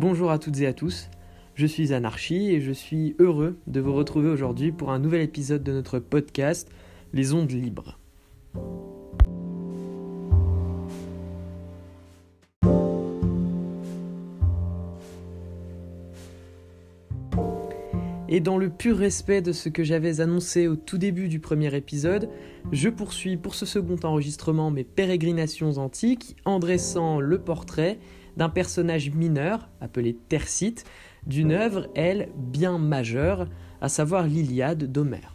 Bonjour à toutes et à tous, je suis Anarchie et je suis heureux de vous retrouver aujourd'hui pour un nouvel épisode de notre podcast Les ondes libres. Et dans le pur respect de ce que j'avais annoncé au tout début du premier épisode, je poursuis pour ce second enregistrement mes pérégrinations antiques en dressant le portrait d'un personnage mineur, appelé Tercite, d'une œuvre, elle, bien majeure, à savoir l'Iliade d'Homère.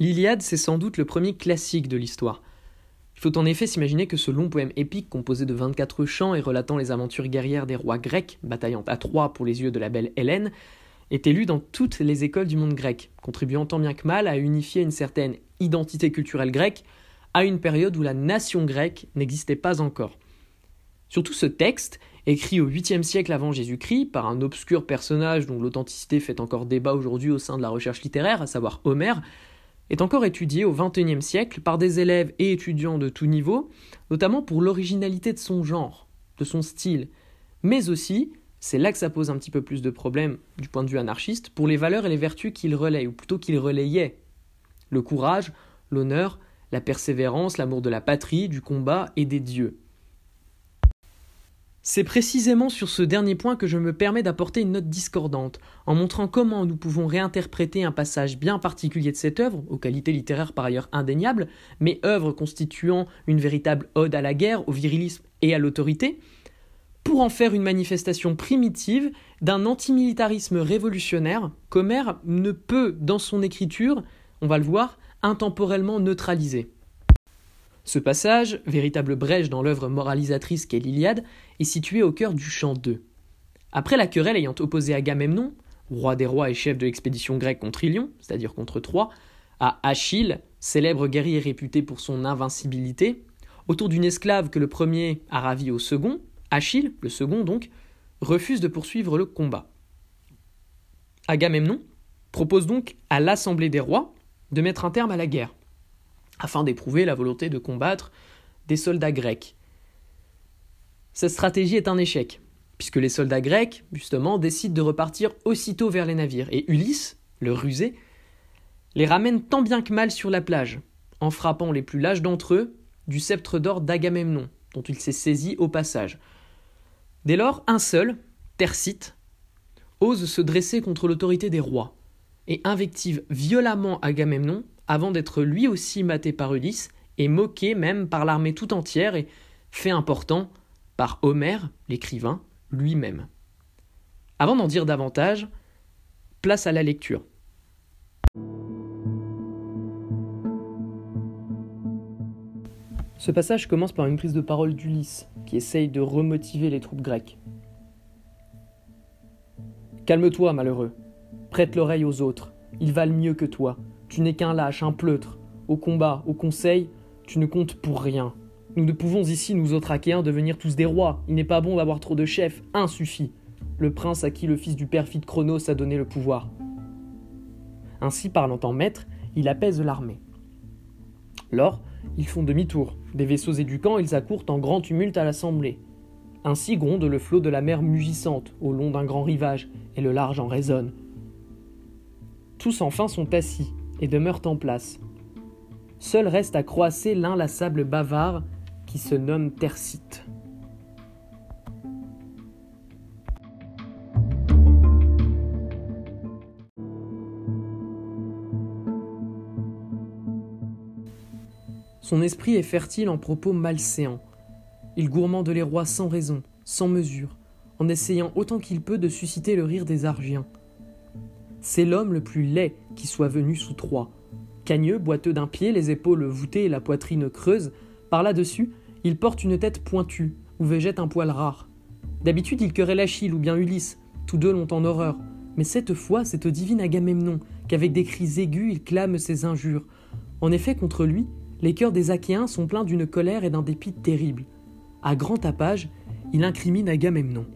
L'Iliade, c'est sans doute le premier classique de l'histoire. Il faut en effet s'imaginer que ce long poème épique composé de 24 chants et relatant les aventures guerrières des rois grecs, bataillant à Troie pour les yeux de la belle Hélène, était lu dans toutes les écoles du monde grec, contribuant tant bien que mal à unifier une certaine identité culturelle grecque à une période où la nation grecque n'existait pas encore. Surtout ce texte, écrit au 8e siècle avant Jésus-Christ par un obscur personnage dont l'authenticité fait encore débat aujourd'hui au sein de la recherche littéraire, à savoir Homère, est encore étudié au XXIe siècle par des élèves et étudiants de tout niveau, notamment pour l'originalité de son genre, de son style, mais aussi, c'est là que ça pose un petit peu plus de problèmes du point de vue anarchiste, pour les valeurs et les vertus qu'il relaye, ou plutôt qu'il relayait. Le courage, l'honneur, la persévérance, l'amour de la patrie, du combat et des dieux. C'est précisément sur ce dernier point que je me permets d'apporter une note discordante, en montrant comment nous pouvons réinterpréter un passage bien particulier de cette œuvre, aux qualités littéraires par ailleurs indéniables, mais œuvre constituant une véritable ode à la guerre, au virilisme et à l'autorité, pour en faire une manifestation primitive d'un antimilitarisme révolutionnaire qu'Homère ne peut, dans son écriture, on va le voir, intemporellement neutraliser. Ce passage, véritable brèche dans l'œuvre moralisatrice qu'est l'Iliade, est situé au cœur du chant 2. Après la querelle ayant opposé Agamemnon, roi des rois et chef de l'expédition grecque contre Ilion, c'est-à-dire contre Troie, à Achille, célèbre guerrier réputé pour son invincibilité, autour d'une esclave que le premier a ravie au second, Achille, le second donc, refuse de poursuivre le combat. Agamemnon propose donc à l'Assemblée des rois de mettre un terme à la guerre afin d'éprouver la volonté de combattre des soldats grecs. Cette stratégie est un échec, puisque les soldats grecs, justement, décident de repartir aussitôt vers les navires, et Ulysse, le rusé, les ramène tant bien que mal sur la plage, en frappant les plus lâches d'entre eux du sceptre d'or d'Agamemnon, dont il s'est saisi au passage. Dès lors, un seul, Tercite, ose se dresser contre l'autorité des rois, et invective violemment Agamemnon avant d'être lui aussi maté par Ulysse et moqué même par l'armée tout entière et, fait important, par Homère, l'écrivain, lui-même. Avant d'en dire davantage, place à la lecture. Ce passage commence par une prise de parole d'Ulysse, qui essaye de remotiver les troupes grecques. Calme-toi, malheureux. Prête l'oreille aux autres. Ils valent mieux que toi. Tu n'es qu'un lâche, un pleutre. Au combat, au conseil, tu ne comptes pour rien. Nous ne pouvons ici, nous autres Achéens, devenir tous des rois. Il n'est pas bon d'avoir trop de chefs. Un suffit. Le prince à qui le fils du perfide Chronos a donné le pouvoir. Ainsi, parlant en maître, il apaise l'armée. Lors, ils font demi-tour. Des vaisseaux éducants, ils accourent en grand tumulte à l'assemblée. Ainsi gronde le flot de la mer mugissante au long d'un grand rivage, et le large en résonne. Tous enfin sont assis, et demeurent en place. Seul reste à croisser l'inlassable bavard qui se nomme Tercite. Son esprit est fertile en propos malséants. Il gourmande les rois sans raison, sans mesure, en essayant autant qu'il peut de susciter le rire des Argiens. C'est l'homme le plus laid qui soit venu sous Troie. Cagneux, boiteux d'un pied, les épaules voûtées et la poitrine creuse, par là-dessus, il porte une tête pointue, où végète un poil rare. D'habitude, il querelle Achille ou bien Ulysse, tous deux l'ont en horreur. Mais cette fois, c'est au divin Agamemnon qu'avec des cris aigus il clame ses injures. En effet, contre lui, les cœurs des Achéens sont pleins d'une colère et d'un dépit terrible. À grand tapage, il incrimine Agamemnon.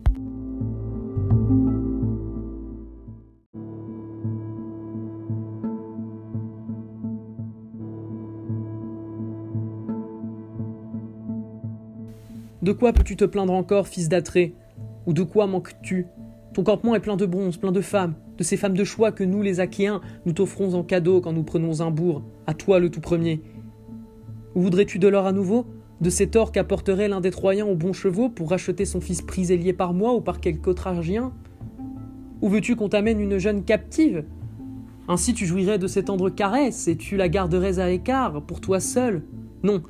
De quoi peux-tu te plaindre encore, fils d'Atrée? Ou de quoi manques-tu? Ton campement est plein de bronze, plein de femmes, de ces femmes de choix que nous, les Achéens, nous t'offrons en cadeau quand nous prenons un bourg, à toi le tout premier. Ou voudrais-tu de l'or à nouveau? De cet or qu'apporterait l'un des Troyens aux bons chevaux pour racheter son fils prisé par moi ou par quelque autre argien? Ou veux-tu qu'on t'amène une jeune captive? Ainsi tu jouirais de ses tendres caresses et tu la garderais à écart, pour toi seul. Non,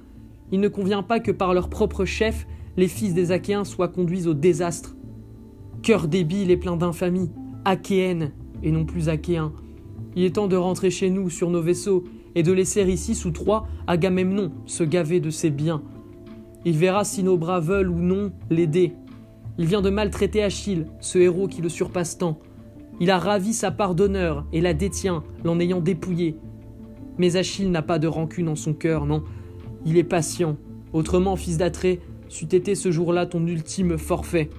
il ne convient pas que par leur propre chef, les fils des Achéens soient conduits au désastre. Cœur débile et plein d'infamie, Achéenne et non plus Achéen. Il est temps de rentrer chez nous sur nos vaisseaux et de laisser ici sous trois Agamemnon se gaver de ses biens. Il verra si nos bras veulent ou non l'aider. Il vient de maltraiter Achille, ce héros qui le surpasse tant. Il a ravi sa part d'honneur et la détient, l'en ayant dépouillé. Mais Achille n'a pas de rancune en son cœur, non. Il est patient. Autrement, fils d'Atrée, c'eût été ce jour-là ton ultime forfait.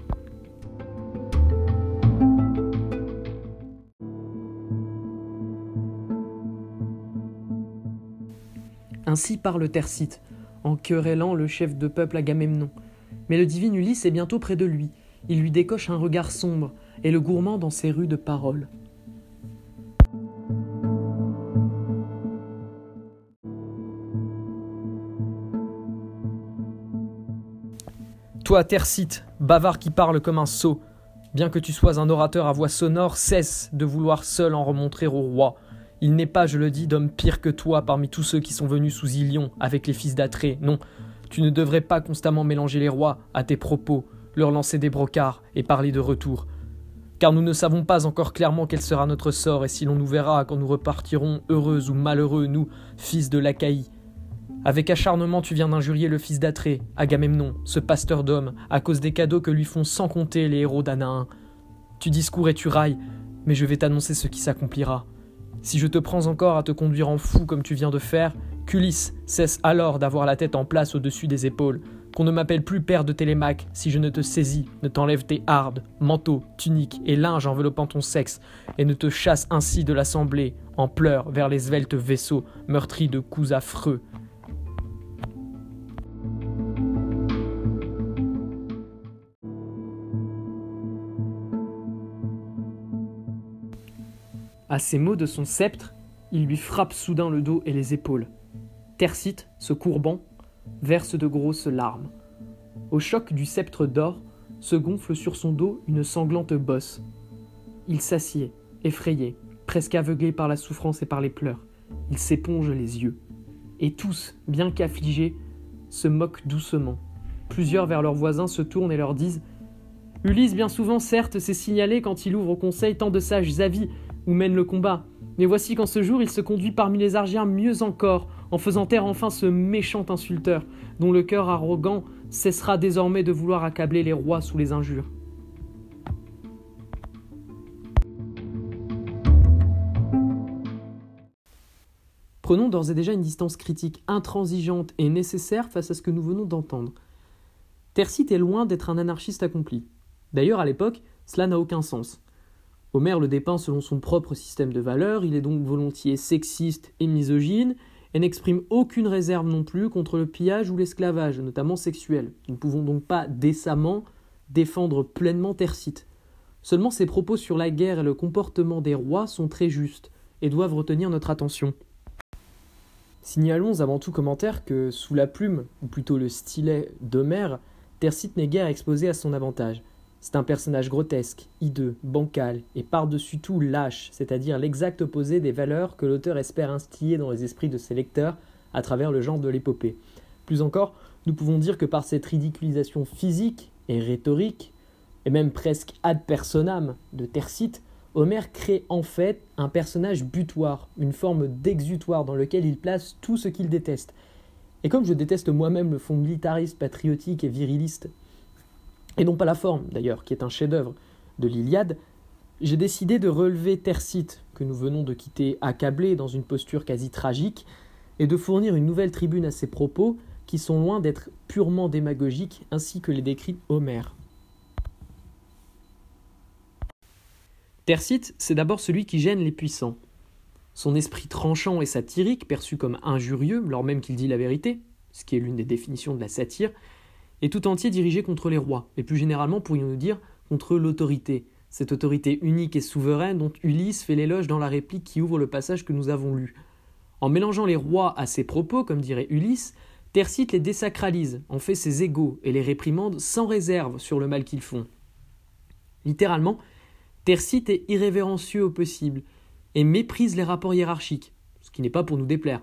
Ainsi parle Tercite, en querellant le chef de peuple Agamemnon. Mais le divin Ulysse est bientôt près de lui. Il lui décoche un regard sombre, et le gourmand dans ses rues de paroles. Toi, bavard qui parle comme un sot, bien que tu sois un orateur à voix sonore, cesse de vouloir seul en remontrer au roi. Il n'est pas, je le dis, d'homme pire que toi parmi tous ceux qui sont venus sous Ilion avec les fils d'Atrée. Non, tu ne devrais pas constamment mélanger les rois à tes propos, leur lancer des brocards et parler de retour car nous ne savons pas encore clairement quel sera notre sort et si l'on nous verra quand nous repartirons heureux ou malheureux, nous, fils de l'Achaïe. Avec acharnement, tu viens d'injurier le fils d'Atrée, Agamemnon, ce pasteur d'hommes, à cause des cadeaux que lui font sans compter les héros d'Anaïn. Tu discours et tu railles, mais je vais t'annoncer ce qui s'accomplira. Si je te prends encore à te conduire en fou comme tu viens de faire, Culis cesse alors d'avoir la tête en place au-dessus des épaules, qu'on ne m'appelle plus père de Télémaque si je ne te saisis, ne t'enlève tes hardes, manteaux, tuniques et linges enveloppant ton sexe, et ne te chasse ainsi de l'assemblée, en pleurs vers les sveltes vaisseaux meurtris de coups affreux. À ces mots de son sceptre, il lui frappe soudain le dos et les épaules. Tercite, se courbant, verse de grosses larmes. Au choc du sceptre d'or, se gonfle sur son dos une sanglante bosse. Il s'assied, effrayé, presque aveuglé par la souffrance et par les pleurs. Il s'éponge les yeux. Et tous, bien qu'affligés, se moquent doucement. Plusieurs vers leurs voisins se tournent et leur disent Ulysse, bien souvent, certes, s'est signalé quand il ouvre au conseil tant de sages avis où mène le combat. Mais voici qu'en ce jour, il se conduit parmi les Argiens mieux encore, en faisant taire enfin ce méchant insulteur, dont le cœur arrogant cessera désormais de vouloir accabler les rois sous les injures. Prenons d'ores et déjà une distance critique intransigeante et nécessaire face à ce que nous venons d'entendre. Tercite est loin d'être un anarchiste accompli. D'ailleurs, à l'époque, cela n'a aucun sens. Homère le dépeint selon son propre système de valeurs, il est donc volontiers sexiste et misogyne, et n'exprime aucune réserve non plus contre le pillage ou l'esclavage, notamment sexuel. Nous ne pouvons donc pas décemment défendre pleinement Tercite. Seulement ses propos sur la guerre et le comportement des rois sont très justes et doivent retenir notre attention. Signalons avant tout commentaire que sous la plume, ou plutôt le stylet d'Homère, Tercite n'est guère exposé à son avantage. C'est un personnage grotesque, hideux, bancal et par-dessus tout lâche, c'est-à-dire l'exact opposé des valeurs que l'auteur espère instiller dans les esprits de ses lecteurs à travers le genre de l'épopée. Plus encore, nous pouvons dire que par cette ridiculisation physique et rhétorique, et même presque ad personam de Tercite, Homère crée en fait un personnage butoir, une forme d'exutoire dans lequel il place tout ce qu'il déteste. Et comme je déteste moi-même le fond militariste, patriotique et viriliste et non pas la forme d'ailleurs, qui est un chef-d'œuvre de l'Iliade, j'ai décidé de relever Tercite, que nous venons de quitter accablé dans une posture quasi tragique, et de fournir une nouvelle tribune à ses propos, qui sont loin d'être purement démagogiques, ainsi que les décrit Homère. Tercite, c'est d'abord celui qui gêne les puissants. Son esprit tranchant et satirique, perçu comme injurieux, lors même qu'il dit la vérité, ce qui est l'une des définitions de la satire, est tout entier dirigé contre les rois, et plus généralement, pourrions-nous dire, contre l'autorité, cette autorité unique et souveraine dont Ulysse fait l'éloge dans la réplique qui ouvre le passage que nous avons lu. En mélangeant les rois à ses propos, comme dirait Ulysse, Tercite les désacralise, en fait ses égaux et les réprimande sans réserve sur le mal qu'ils font. Littéralement, Tercite est irrévérencieux au possible et méprise les rapports hiérarchiques, ce qui n'est pas pour nous déplaire.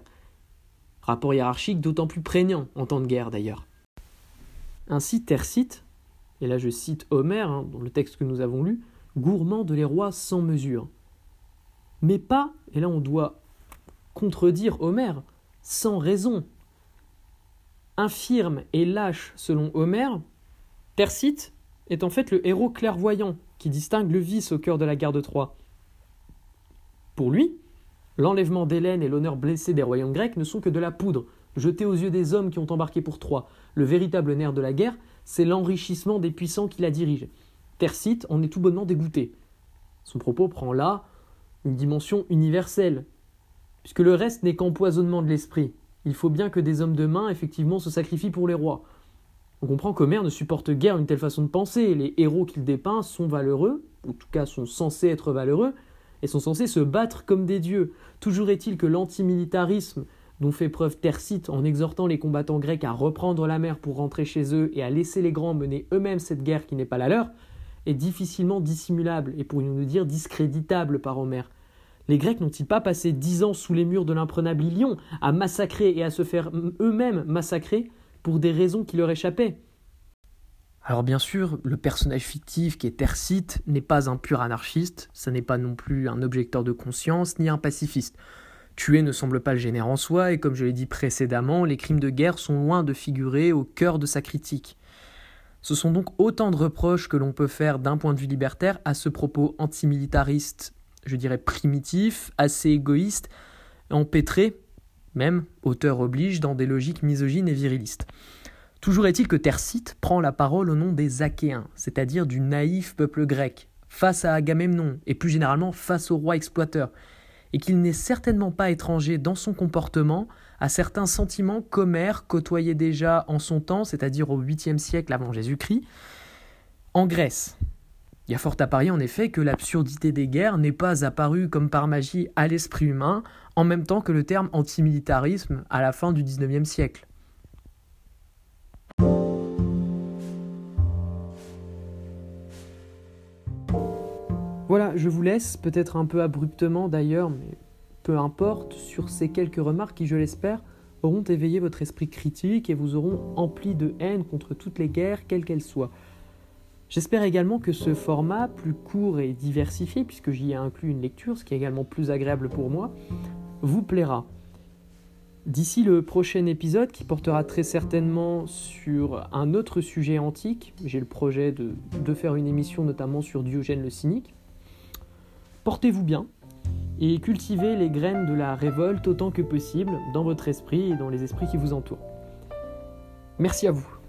Rapport hiérarchique d'autant plus prégnant en temps de guerre d'ailleurs. Ainsi Tercite, et là je cite Homère hein, dans le texte que nous avons lu, gourmand de les rois sans mesure. Mais pas, et là on doit contredire Homère, sans raison. Infirme et lâche selon Homère, Tercite est en fait le héros clairvoyant qui distingue le vice au cœur de la guerre de Troie. Pour lui, l'enlèvement d'Hélène et l'honneur blessé des royaumes grecs ne sont que de la poudre, jetée aux yeux des hommes qui ont embarqué pour Troie. Le véritable nerf de la guerre, c'est l'enrichissement des puissants qui la dirigent. Tercite en est tout bonnement dégoûté. Son propos prend là une dimension universelle, puisque le reste n'est qu'empoisonnement de l'esprit. Il faut bien que des hommes de main, effectivement, se sacrifient pour les rois. On comprend qu'Homère ne supporte guère une telle façon de penser. Les héros qu'il dépeint sont valeureux, en tout cas sont censés être valeureux, et sont censés se battre comme des dieux. Toujours est-il que l'antimilitarisme dont fait preuve Tercite en exhortant les combattants grecs à reprendre la mer pour rentrer chez eux et à laisser les grands mener eux-mêmes cette guerre qui n'est pas la leur, est difficilement dissimulable et pourrions-nous dire discréditable par Homère. Les Grecs n'ont-ils pas passé dix ans sous les murs de l'imprenable Ilion à massacrer et à se faire eux-mêmes massacrer pour des raisons qui leur échappaient? Alors bien sûr, le personnage fictif qui est Tercite n'est pas un pur anarchiste, ce n'est pas non plus un objecteur de conscience ni un pacifiste. Tuer ne semble pas le gêner en soi, et comme je l'ai dit précédemment, les crimes de guerre sont loin de figurer au cœur de sa critique. Ce sont donc autant de reproches que l'on peut faire d'un point de vue libertaire à ce propos antimilitariste, je dirais primitif, assez égoïste, empêtré même, auteur oblige, dans des logiques misogynes et virilistes. Toujours est-il que Tercite prend la parole au nom des Achéens, c'est-à-dire du naïf peuple grec, face à Agamemnon, et plus généralement face au roi exploiteur, et qu'il n'est certainement pas étranger dans son comportement à certains sentiments qu'Homère côtoyait déjà en son temps, c'est-à-dire au 8e siècle avant Jésus-Christ, en Grèce. Il y a fort à parier en effet que l'absurdité des guerres n'est pas apparue comme par magie à l'esprit humain en même temps que le terme antimilitarisme à la fin du XIXe siècle. Voilà, je vous laisse, peut-être un peu abruptement d'ailleurs, mais peu importe, sur ces quelques remarques qui, je l'espère, auront éveillé votre esprit critique et vous auront empli de haine contre toutes les guerres, quelles qu'elles soient. J'espère également que ce format, plus court et diversifié, puisque j'y ai inclus une lecture, ce qui est également plus agréable pour moi, vous plaira. D'ici le prochain épisode qui portera très certainement sur un autre sujet antique, j'ai le projet de, faire une émission notamment sur Diogène le cynique, portez-vous bien et cultivez les graines de la révolte autant que possible dans votre esprit et dans les esprits qui vous entourent. Merci à vous.